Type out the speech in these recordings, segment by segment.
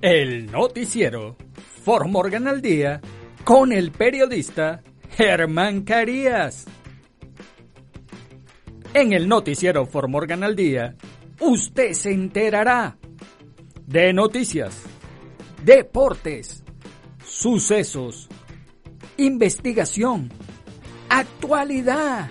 El noticiero For Morgan al día con el periodista Germán Carías. En el noticiero For Morgan al día, usted se enterará de noticias, deportes, sucesos, investigación, actualidad.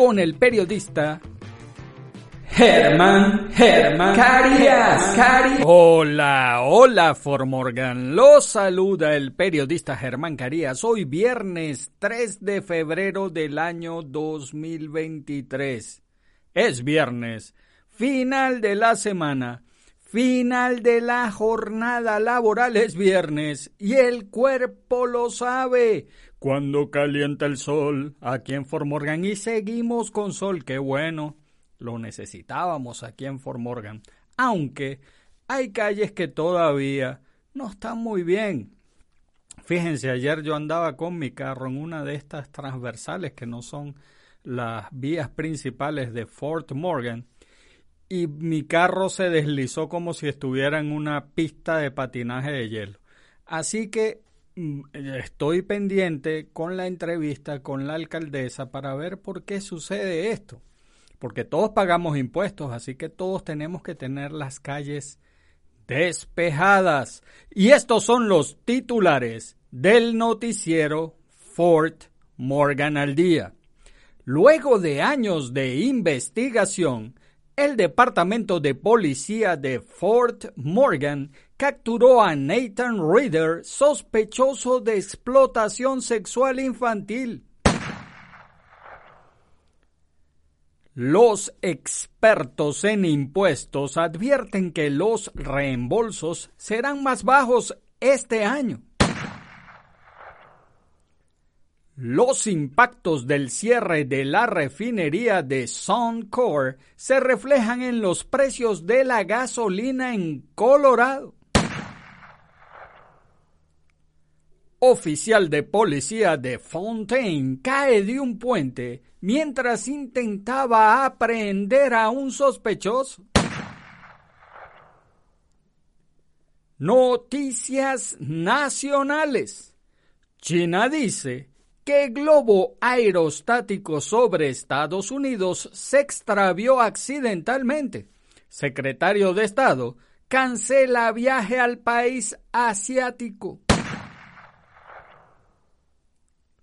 con el periodista Germán, Germán Carías, Carías. Hola, hola Formorgan. Los saluda el periodista Germán Carías. Hoy viernes 3 de febrero del año 2023. Es viernes, final de la semana, final de la jornada laboral es viernes y el cuerpo lo sabe. Cuando calienta el sol aquí en Formorgan y seguimos con sol, qué bueno lo necesitábamos aquí en Fort Morgan, aunque hay calles que todavía no están muy bien. Fíjense, ayer yo andaba con mi carro en una de estas transversales que no son las vías principales de Fort Morgan y mi carro se deslizó como si estuviera en una pista de patinaje de hielo. Así que estoy pendiente con la entrevista con la alcaldesa para ver por qué sucede esto porque todos pagamos impuestos, así que todos tenemos que tener las calles despejadas. Y estos son los titulares del noticiero Fort Morgan al día. Luego de años de investigación, el Departamento de Policía de Fort Morgan capturó a Nathan Reader sospechoso de explotación sexual infantil. Los expertos en impuestos advierten que los reembolsos serán más bajos este año. Los impactos del cierre de la refinería de Suncor se reflejan en los precios de la gasolina en Colorado. Oficial de policía de Fontaine cae de un puente mientras intentaba aprehender a un sospechoso. Noticias nacionales. China dice globo aerostático sobre Estados Unidos se extravió accidentalmente. Secretario de Estado cancela viaje al país asiático.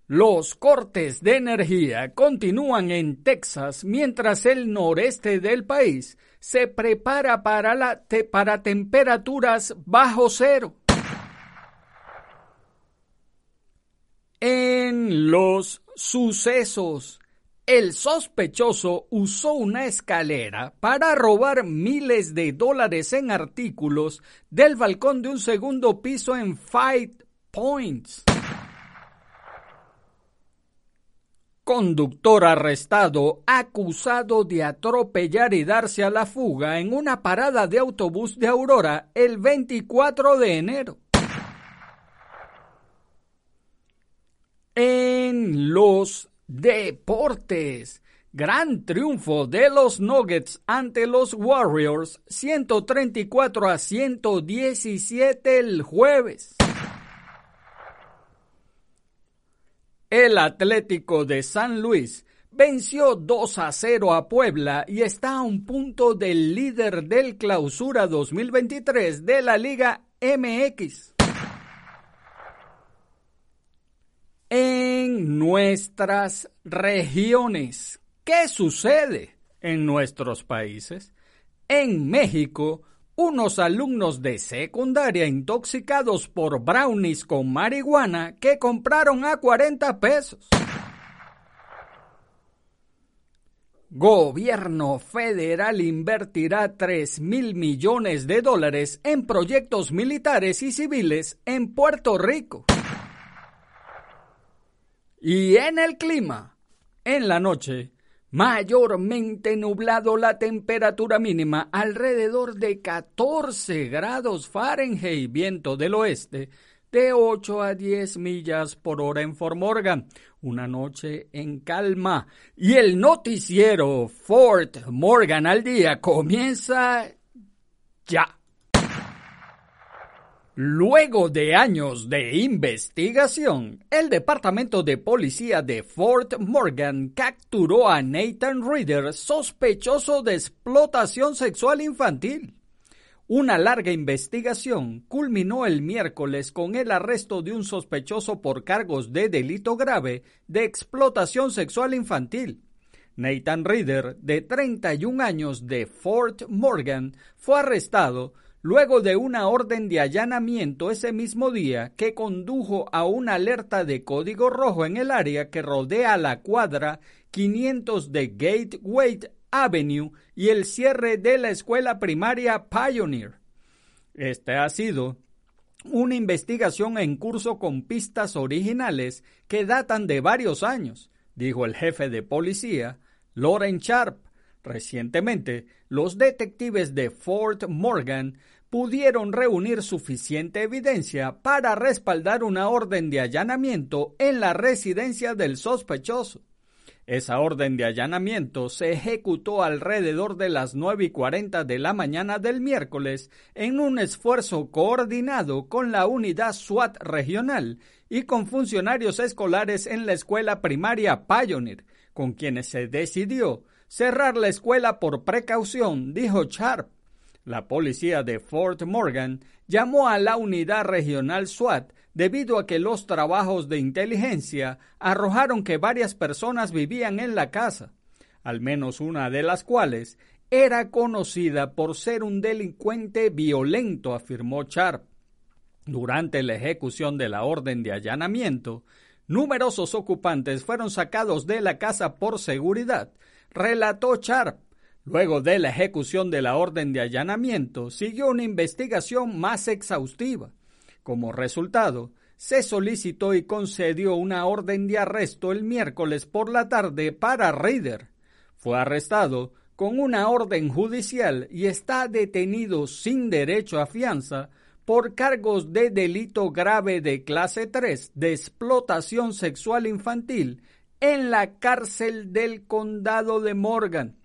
Los cortes de energía continúan en Texas mientras el noreste del país se prepara para, para temperaturas bajo cero. En los sucesos, el sospechoso usó una escalera para robar miles de dólares en artículos del balcón de un segundo piso en Five Points. Conductor arrestado acusado de atropellar y darse a la fuga en una parada de autobús de Aurora el 24 de enero. En los deportes, gran triunfo de los Nuggets ante los Warriors 134 a 117 el jueves. El Atlético de San Luis venció 2 a 0 a Puebla y está a un punto del líder del clausura 2023 de la Liga MX. En nuestras regiones, ¿qué sucede en nuestros países? En México, unos alumnos de secundaria intoxicados por brownies con marihuana que compraron a 40 pesos. Gobierno federal invertirá 3 mil millones de dólares en proyectos militares y civiles en Puerto Rico. Y en el clima, en la noche, mayormente nublado la temperatura mínima alrededor de 14 grados Fahrenheit, viento del oeste de 8 a 10 millas por hora en Formorgan. Una noche en calma. Y el noticiero Fort Morgan al día comienza ya. Luego de años de investigación, el Departamento de Policía de Fort Morgan capturó a Nathan Reader sospechoso de explotación sexual infantil. Una larga investigación culminó el miércoles con el arresto de un sospechoso por cargos de delito grave de explotación sexual infantil. Nathan Reader, de 31 años de Fort Morgan, fue arrestado luego de una orden de allanamiento ese mismo día que condujo a una alerta de código rojo en el área que rodea la cuadra 500 de Gateway Avenue y el cierre de la escuela primaria Pioneer. Este ha sido una investigación en curso con pistas originales que datan de varios años, dijo el jefe de policía, Lauren Sharp. Recientemente, los detectives de Fort Morgan pudieron reunir suficiente evidencia para respaldar una orden de allanamiento en la residencia del sospechoso. Esa orden de allanamiento se ejecutó alrededor de las 9 y 40 de la mañana del miércoles en un esfuerzo coordinado con la unidad SWAT regional y con funcionarios escolares en la escuela primaria Pioneer, con quienes se decidió cerrar la escuela por precaución, dijo Sharp. La policía de Fort Morgan llamó a la unidad regional SWAT debido a que los trabajos de inteligencia arrojaron que varias personas vivían en la casa, al menos una de las cuales era conocida por ser un delincuente violento, afirmó Sharp. Durante la ejecución de la orden de allanamiento, numerosos ocupantes fueron sacados de la casa por seguridad, relató Sharp. Luego de la ejecución de la orden de allanamiento, siguió una investigación más exhaustiva. Como resultado, se solicitó y concedió una orden de arresto el miércoles por la tarde para Reader. Fue arrestado con una orden judicial y está detenido sin derecho a fianza por cargos de delito grave de clase 3 de explotación sexual infantil en la cárcel del condado de Morgan.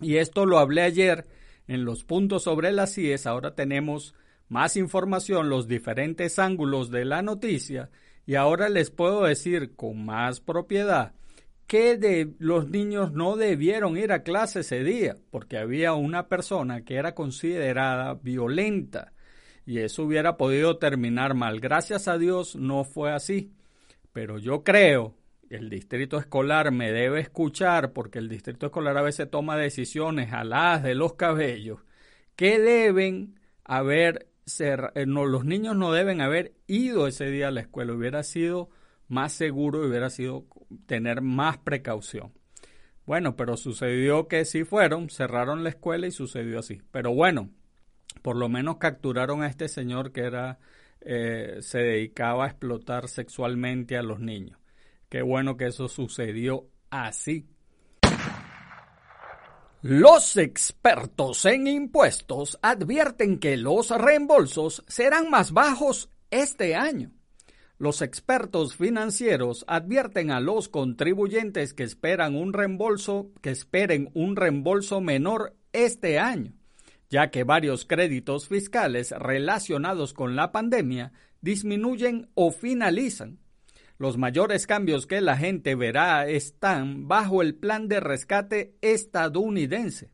Y esto lo hablé ayer en los puntos sobre las CIES. Ahora tenemos más información, los diferentes ángulos de la noticia y ahora les puedo decir con más propiedad que de, los niños no debieron ir a clase ese día porque había una persona que era considerada violenta y eso hubiera podido terminar mal. Gracias a Dios no fue así, pero yo creo el distrito escolar me debe escuchar porque el distrito escolar a veces toma decisiones a las de los cabellos que deben haber ser, eh, no, los niños no deben haber ido ese día a la escuela, hubiera sido más seguro hubiera sido tener más precaución. Bueno, pero sucedió que sí fueron, cerraron la escuela y sucedió así. Pero bueno, por lo menos capturaron a este señor que era eh, se dedicaba a explotar sexualmente a los niños. Qué bueno que eso sucedió así. Los expertos en impuestos advierten que los reembolsos serán más bajos este año. Los expertos financieros advierten a los contribuyentes que esperan un reembolso que esperen un reembolso menor este año, ya que varios créditos fiscales relacionados con la pandemia disminuyen o finalizan. Los mayores cambios que la gente verá están bajo el plan de rescate estadounidense.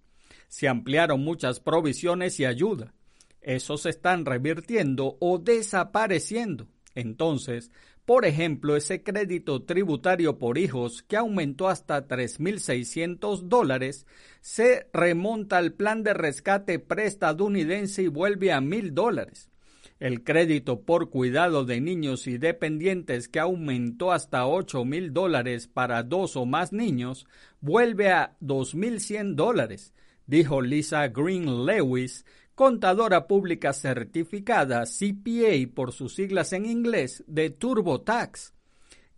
Se ampliaron muchas provisiones y ayuda. Esos están revirtiendo o desapareciendo. Entonces, por ejemplo, ese crédito tributario por hijos que aumentó hasta 3.600 dólares se remonta al plan de rescate preestadounidense y vuelve a 1.000 dólares. El crédito por cuidado de niños y dependientes que aumentó hasta 8 mil dólares para dos o más niños vuelve a 2.100 dólares, dijo Lisa Green Lewis, contadora pública certificada CPA por sus siglas en inglés de TurboTax.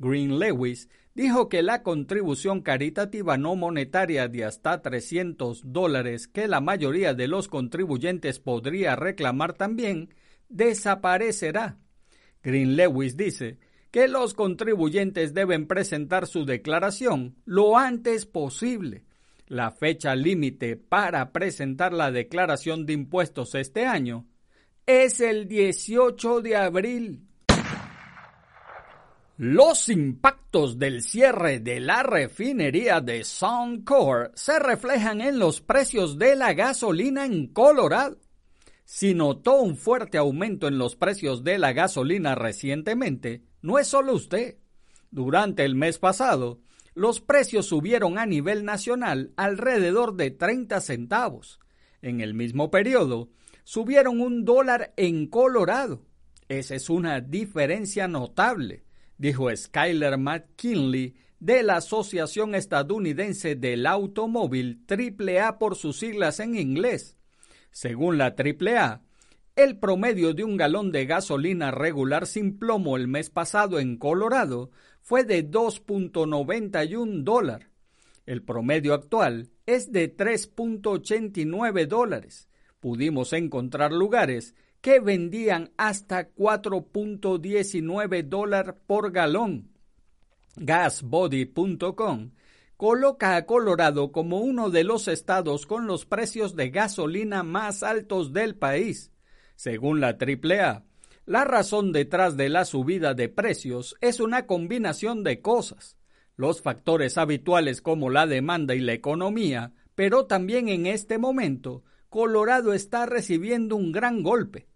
Green Lewis dijo que la contribución caritativa no monetaria de hasta 300 dólares que la mayoría de los contribuyentes podría reclamar también desaparecerá. Green Lewis dice que los contribuyentes deben presentar su declaración lo antes posible. La fecha límite para presentar la declaración de impuestos este año es el 18 de abril. Los impactos del cierre de la refinería de Suncor se reflejan en los precios de la gasolina en Colorado. Si notó un fuerte aumento en los precios de la gasolina recientemente, no es solo usted. Durante el mes pasado, los precios subieron a nivel nacional alrededor de 30 centavos. En el mismo periodo, subieron un dólar en Colorado. Esa es una diferencia notable, dijo Skyler McKinley de la Asociación Estadounidense del Automóvil AAA por sus siglas en inglés. Según la AAA, el promedio de un galón de gasolina regular sin plomo el mes pasado en Colorado fue de 2.91 dólares. El promedio actual es de 3.89 dólares. Pudimos encontrar lugares que vendían hasta 4.19 dólares por galón. Gasbody.com coloca a Colorado como uno de los estados con los precios de gasolina más altos del país. Según la AAA, la razón detrás de la subida de precios es una combinación de cosas. Los factores habituales como la demanda y la economía, pero también en este momento, Colorado está recibiendo un gran golpe.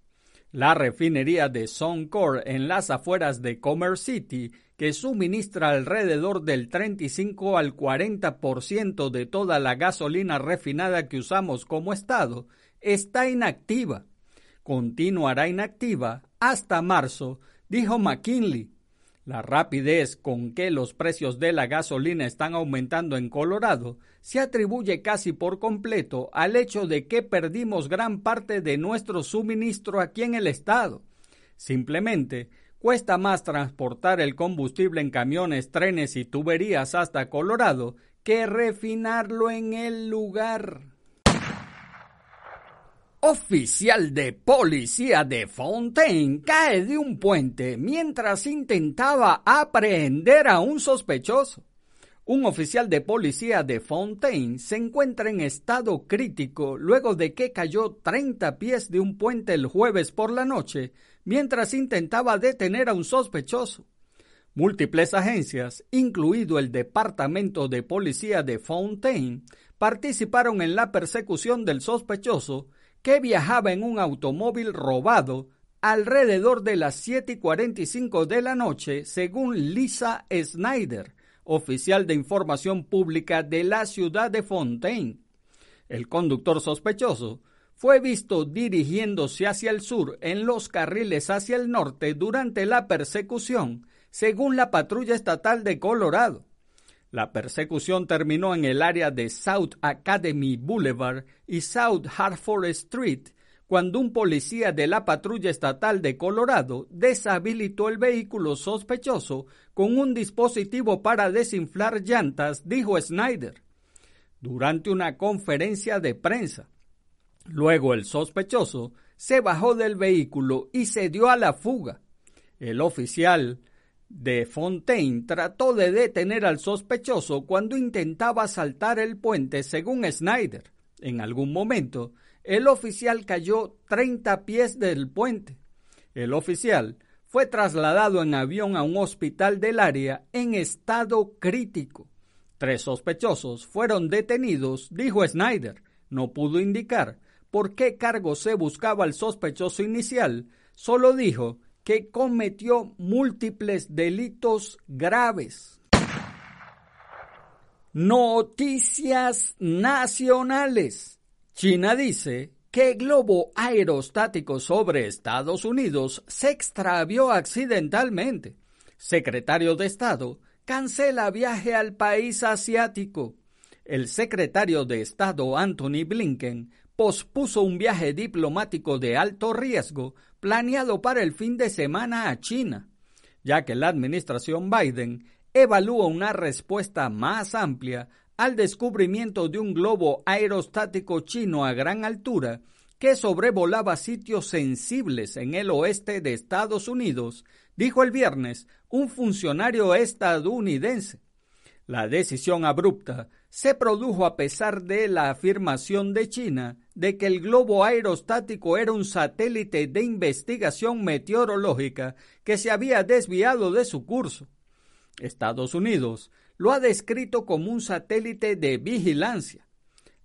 La refinería de Suncor en las afueras de Commerce City que suministra alrededor del 35 al 40% de toda la gasolina refinada que usamos como Estado, está inactiva. Continuará inactiva hasta marzo, dijo McKinley. La rapidez con que los precios de la gasolina están aumentando en Colorado se atribuye casi por completo al hecho de que perdimos gran parte de nuestro suministro aquí en el estado. Simplemente Cuesta más transportar el combustible en camiones, trenes y tuberías hasta Colorado que refinarlo en el lugar. Oficial de policía de Fontaine cae de un puente mientras intentaba aprehender a un sospechoso. Un oficial de policía de Fontaine se encuentra en estado crítico luego de que cayó 30 pies de un puente el jueves por la noche mientras intentaba detener a un sospechoso. Múltiples agencias, incluido el Departamento de Policía de Fontaine, participaron en la persecución del sospechoso que viajaba en un automóvil robado alrededor de las 7 y 45 de la noche, según Lisa Snyder, oficial de información pública de la ciudad de Fontaine. El conductor sospechoso fue visto dirigiéndose hacia el sur en los carriles hacia el norte durante la persecución, según la patrulla estatal de Colorado. La persecución terminó en el área de South Academy Boulevard y South Hartford Street, cuando un policía de la patrulla estatal de Colorado deshabilitó el vehículo sospechoso con un dispositivo para desinflar llantas, dijo Snyder. Durante una conferencia de prensa, Luego el sospechoso se bajó del vehículo y se dio a la fuga. El oficial de Fontaine trató de detener al sospechoso cuando intentaba saltar el puente, según Snyder. En algún momento, el oficial cayó 30 pies del puente. El oficial fue trasladado en avión a un hospital del área en estado crítico. Tres sospechosos fueron detenidos, dijo Snyder. No pudo indicar por qué cargo se buscaba al sospechoso inicial, solo dijo que cometió múltiples delitos graves. Noticias nacionales. China dice que globo aerostático sobre Estados Unidos se extravió accidentalmente. Secretario de Estado cancela viaje al país asiático. El secretario de Estado Anthony Blinken pospuso un viaje diplomático de alto riesgo planeado para el fin de semana a China, ya que la administración Biden evalúa una respuesta más amplia al descubrimiento de un globo aerostático chino a gran altura que sobrevolaba sitios sensibles en el oeste de Estados Unidos, dijo el viernes un funcionario estadounidense. La decisión abrupta se produjo a pesar de la afirmación de China de que el globo aerostático era un satélite de investigación meteorológica que se había desviado de su curso. Estados Unidos lo ha descrito como un satélite de vigilancia.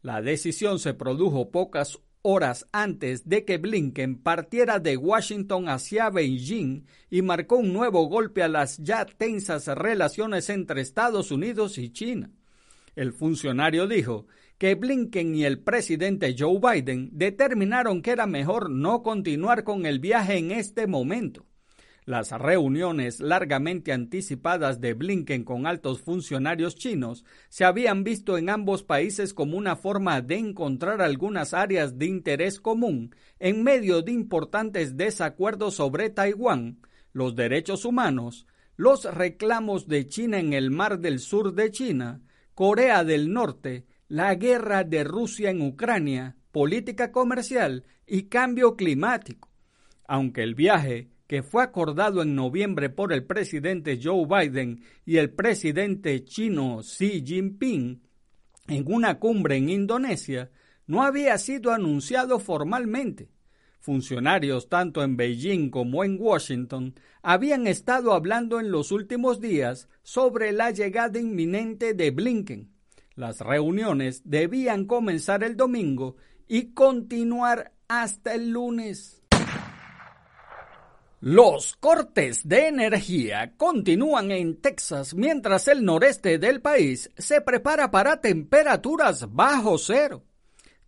La decisión se produjo pocas horas antes de que Blinken partiera de Washington hacia Beijing y marcó un nuevo golpe a las ya tensas relaciones entre Estados Unidos y China. El funcionario dijo que Blinken y el presidente Joe Biden determinaron que era mejor no continuar con el viaje en este momento. Las reuniones largamente anticipadas de Blinken con altos funcionarios chinos se habían visto en ambos países como una forma de encontrar algunas áreas de interés común en medio de importantes desacuerdos sobre Taiwán, los derechos humanos, los reclamos de China en el Mar del Sur de China, Corea del Norte, la guerra de Rusia en Ucrania, política comercial y cambio climático. Aunque el viaje que fue acordado en noviembre por el presidente Joe Biden y el presidente chino Xi Jinping en una cumbre en Indonesia, no había sido anunciado formalmente. Funcionarios tanto en Beijing como en Washington habían estado hablando en los últimos días sobre la llegada inminente de Blinken. Las reuniones debían comenzar el domingo y continuar hasta el lunes. Los cortes de energía continúan en Texas mientras el noreste del país se prepara para temperaturas bajo cero.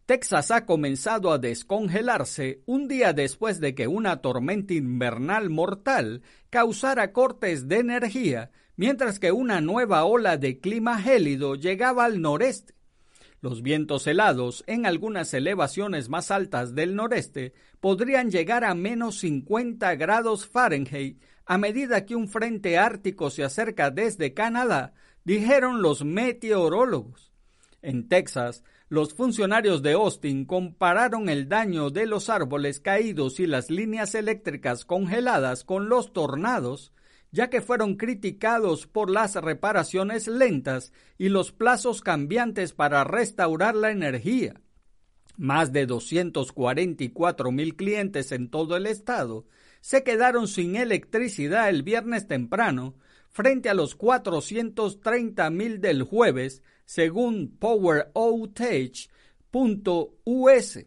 Texas ha comenzado a descongelarse un día después de que una tormenta invernal mortal causara cortes de energía, mientras que una nueva ola de clima gélido llegaba al noreste. Los vientos helados en algunas elevaciones más altas del noreste podrían llegar a menos 50 grados Fahrenheit a medida que un frente ártico se acerca desde Canadá, dijeron los meteorólogos. En Texas, los funcionarios de Austin compararon el daño de los árboles caídos y las líneas eléctricas congeladas con los tornados ya que fueron criticados por las reparaciones lentas y los plazos cambiantes para restaurar la energía. Más de 244 mil clientes en todo el estado se quedaron sin electricidad el viernes temprano, frente a los 430 mil del jueves, según PowerOutage.us.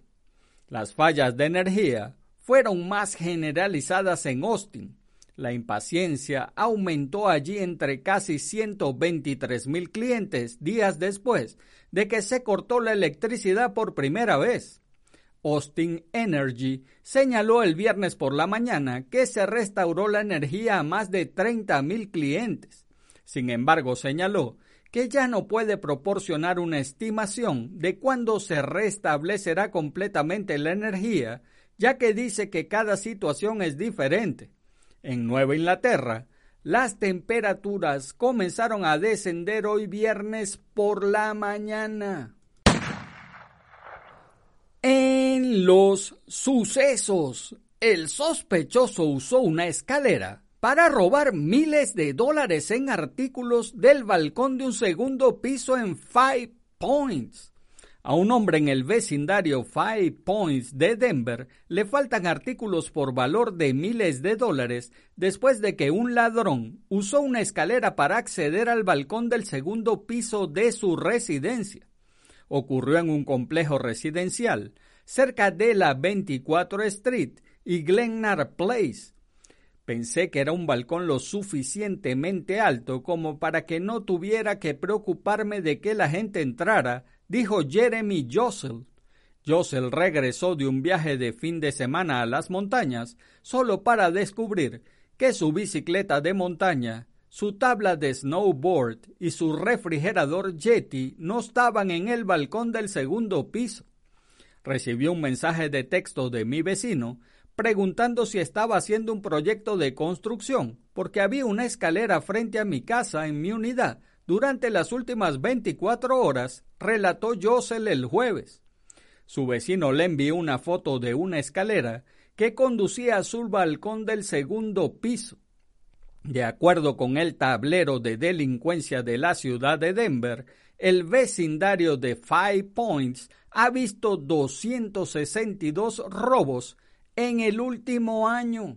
Las fallas de energía fueron más generalizadas en Austin, la impaciencia aumentó allí entre casi 123 mil clientes días después de que se cortó la electricidad por primera vez. Austin Energy señaló el viernes por la mañana que se restauró la energía a más de 30 mil clientes. Sin embargo, señaló que ya no puede proporcionar una estimación de cuándo se restablecerá completamente la energía, ya que dice que cada situación es diferente. En Nueva Inglaterra, las temperaturas comenzaron a descender hoy viernes por la mañana. En los sucesos, el sospechoso usó una escalera para robar miles de dólares en artículos del balcón de un segundo piso en Five Points. A un hombre en el vecindario Five Points de Denver le faltan artículos por valor de miles de dólares después de que un ladrón usó una escalera para acceder al balcón del segundo piso de su residencia. Ocurrió en un complejo residencial cerca de la 24 Street y Glennar Place. Pensé que era un balcón lo suficientemente alto como para que no tuviera que preocuparme de que la gente entrara dijo Jeremy Jossel. Jossel regresó de un viaje de fin de semana a las montañas solo para descubrir que su bicicleta de montaña, su tabla de snowboard y su refrigerador Yeti no estaban en el balcón del segundo piso. Recibió un mensaje de texto de mi vecino preguntando si estaba haciendo un proyecto de construcción, porque había una escalera frente a mi casa en mi unidad durante las últimas 24 horas, relató Josel el jueves. Su vecino le envió una foto de una escalera que conducía a su balcón del segundo piso. De acuerdo con el tablero de delincuencia de la ciudad de Denver, el vecindario de Five Points ha visto 262 robos en el último año.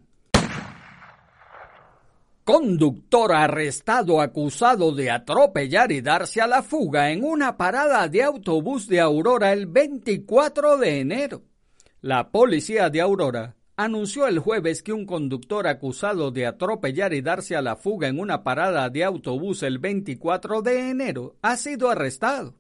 Conductor arrestado acusado de atropellar y darse a la fuga en una parada de autobús de Aurora el 24 de enero. La policía de Aurora anunció el jueves que un conductor acusado de atropellar y darse a la fuga en una parada de autobús el 24 de enero ha sido arrestado.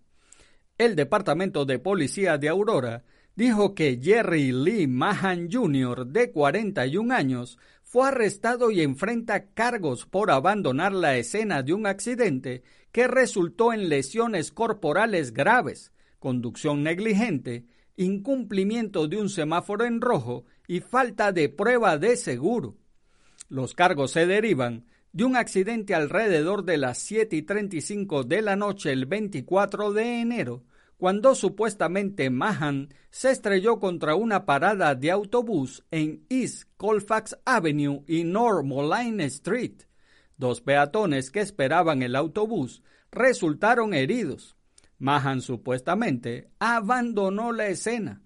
El Departamento de Policía de Aurora dijo que Jerry Lee Mahan Jr., de 41 años, fue arrestado y enfrenta cargos por abandonar la escena de un accidente que resultó en lesiones corporales graves, conducción negligente, incumplimiento de un semáforo en rojo y falta de prueba de seguro. Los cargos se derivan de un accidente alrededor de las 7 y 35 de la noche el 24 de enero cuando supuestamente Mahan se estrelló contra una parada de autobús en East Colfax Avenue y North Moline Street. Dos peatones que esperaban el autobús resultaron heridos. Mahan supuestamente abandonó la escena.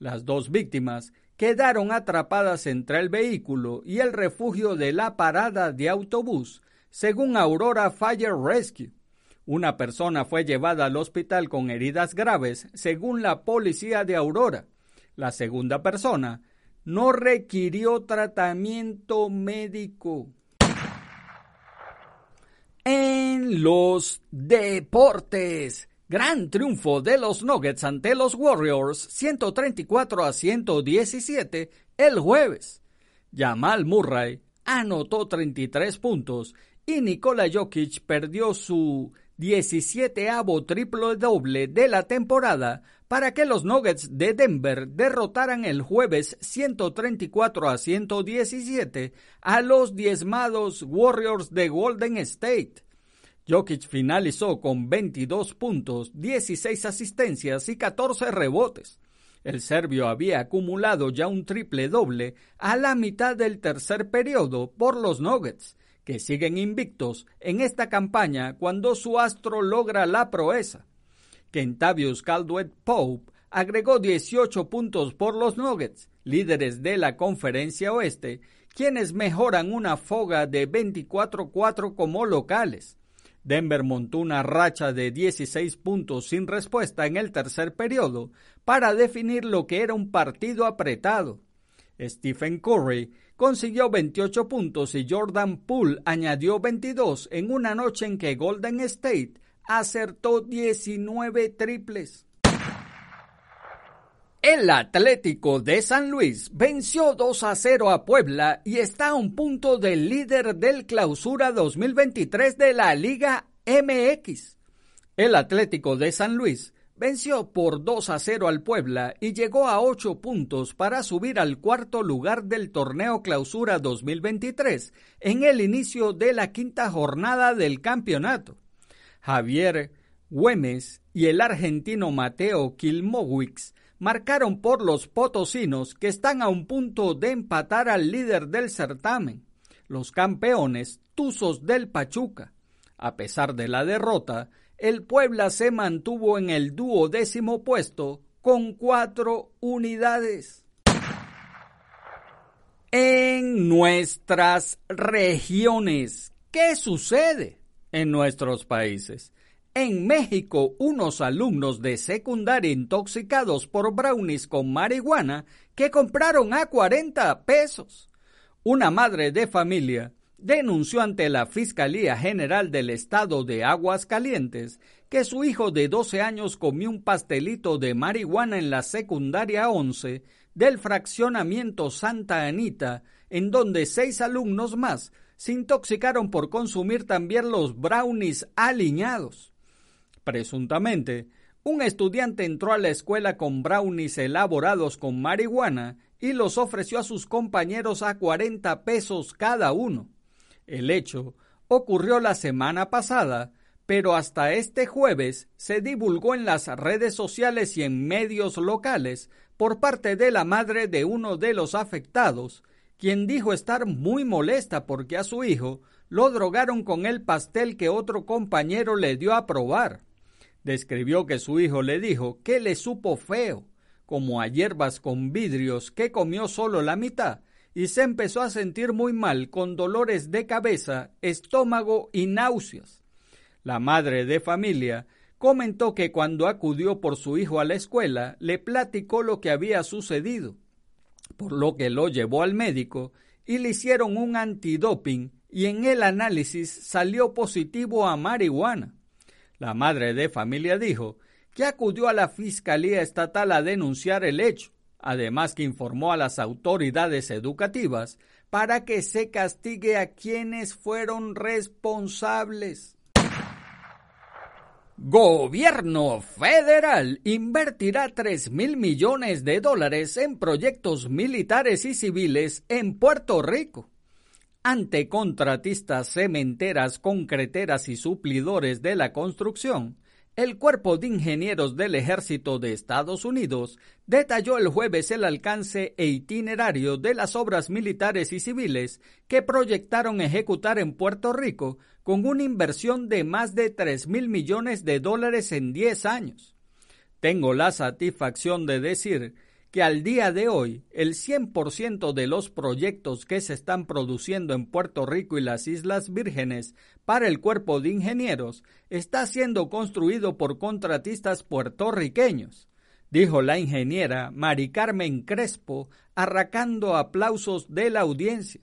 Las dos víctimas quedaron atrapadas entre el vehículo y el refugio de la parada de autobús, según Aurora Fire Rescue. Una persona fue llevada al hospital con heridas graves, según la policía de Aurora. La segunda persona no requirió tratamiento médico. En los deportes. Gran triunfo de los Nuggets ante los Warriors 134 a 117 el jueves. Jamal Murray anotó 33 puntos y Nikola Jokic perdió su 17avo triple doble de la temporada para que los Nuggets de Denver derrotaran el jueves 134 a 117 a los diezmados Warriors de Golden State. Jokic finalizó con 22 puntos, 16 asistencias y 14 rebotes. El serbio había acumulado ya un triple doble a la mitad del tercer periodo por los Nuggets que siguen invictos en esta campaña cuando su astro logra la proeza. Kentavious Caldwell Pope agregó 18 puntos por los Nuggets, líderes de la conferencia oeste, quienes mejoran una foga de 24-4 como locales. Denver montó una racha de 16 puntos sin respuesta en el tercer periodo para definir lo que era un partido apretado. Stephen Curry consiguió 28 puntos y Jordan Poole añadió 22 en una noche en que Golden State acertó 19 triples. El Atlético de San Luis venció 2 a 0 a Puebla y está a un punto del líder del clausura 2023 de la Liga MX. El Atlético de San Luis venció por 2 a 0 al Puebla y llegó a 8 puntos para subir al cuarto lugar del torneo Clausura 2023 en el inicio de la quinta jornada del campeonato. Javier Güemes y el argentino Mateo Kilmowicz marcaron por los potosinos que están a un punto de empatar al líder del certamen, los campeones Tuzos del Pachuca. A pesar de la derrota, el Puebla se mantuvo en el duodécimo puesto con cuatro unidades. En nuestras regiones, ¿qué sucede en nuestros países? En México, unos alumnos de secundaria intoxicados por brownies con marihuana que compraron a 40 pesos. Una madre de familia denunció ante la Fiscalía General del Estado de Aguascalientes que su hijo de 12 años comió un pastelito de marihuana en la secundaria 11 del fraccionamiento Santa Anita, en donde seis alumnos más se intoxicaron por consumir también los brownies aliñados. Presuntamente, un estudiante entró a la escuela con brownies elaborados con marihuana y los ofreció a sus compañeros a 40 pesos cada uno. El hecho ocurrió la semana pasada, pero hasta este jueves se divulgó en las redes sociales y en medios locales por parte de la madre de uno de los afectados, quien dijo estar muy molesta porque a su hijo lo drogaron con el pastel que otro compañero le dio a probar. Describió que su hijo le dijo que le supo feo, como a hierbas con vidrios que comió solo la mitad, y se empezó a sentir muy mal con dolores de cabeza, estómago y náuseas. La madre de familia comentó que cuando acudió por su hijo a la escuela le platicó lo que había sucedido, por lo que lo llevó al médico y le hicieron un antidoping y en el análisis salió positivo a marihuana. La madre de familia dijo que acudió a la Fiscalía Estatal a denunciar el hecho, además que informó a las autoridades educativas para que se castigue a quienes fueron responsables. Gobierno federal invertirá 3 mil millones de dólares en proyectos militares y civiles en Puerto Rico ante contratistas cementeras, concreteras y suplidores de la construcción, el Cuerpo de Ingenieros del Ejército de Estados Unidos detalló el jueves el alcance e itinerario de las obras militares y civiles que proyectaron ejecutar en Puerto Rico con una inversión de más de 3 mil millones de dólares en 10 años. Tengo la satisfacción de decir que al día de hoy el 100% de los proyectos que se están produciendo en Puerto Rico y las Islas Vírgenes para el cuerpo de ingenieros está siendo construido por contratistas puertorriqueños, dijo la ingeniera Mari Carmen Crespo, arracando aplausos de la audiencia.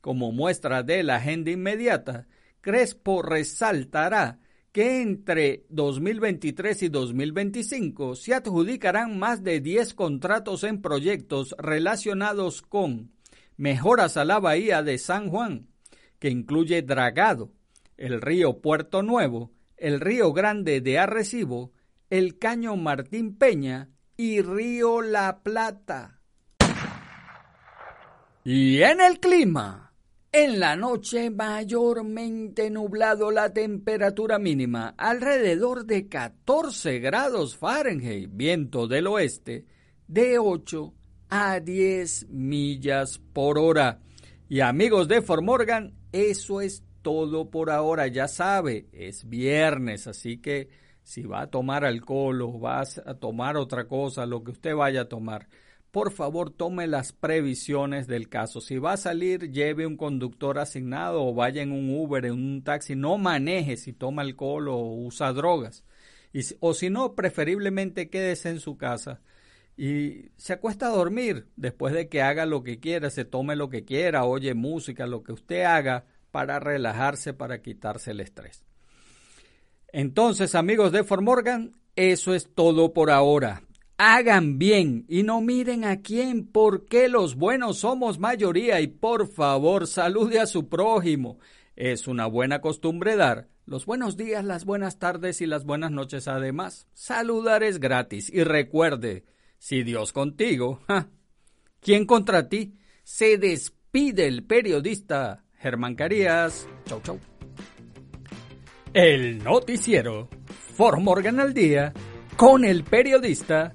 Como muestra de la agenda inmediata, Crespo resaltará que entre 2023 y 2025 se adjudicarán más de 10 contratos en proyectos relacionados con mejoras a la bahía de San Juan, que incluye dragado, el río Puerto Nuevo, el río Grande de Arrecibo, el caño Martín Peña y río La Plata. Y en el clima. En la noche mayormente nublado la temperatura mínima, alrededor de 14 grados Fahrenheit, viento del oeste de 8 a 10 millas por hora. Y amigos de Formorgan, eso es todo por ahora, ya sabe, es viernes, así que si va a tomar alcohol o va a tomar otra cosa, lo que usted vaya a tomar, por favor tome las previsiones del caso. Si va a salir, lleve un conductor asignado o vaya en un Uber, en un taxi. No maneje si toma alcohol o usa drogas. O si no, preferiblemente quédese en su casa y se acuesta a dormir después de que haga lo que quiera, se tome lo que quiera, oye música, lo que usted haga para relajarse, para quitarse el estrés. Entonces, amigos de Formorgan, eso es todo por ahora hagan bien y no miren a quién, porque los buenos somos mayoría y por favor salude a su prójimo. Es una buena costumbre dar los buenos días, las buenas tardes y las buenas noches además. Saludar es gratis y recuerde, si Dios contigo, ¿quién contra ti? Se despide el periodista Germán Carías. Chau, chau. El noticiero Formorgan al día con el periodista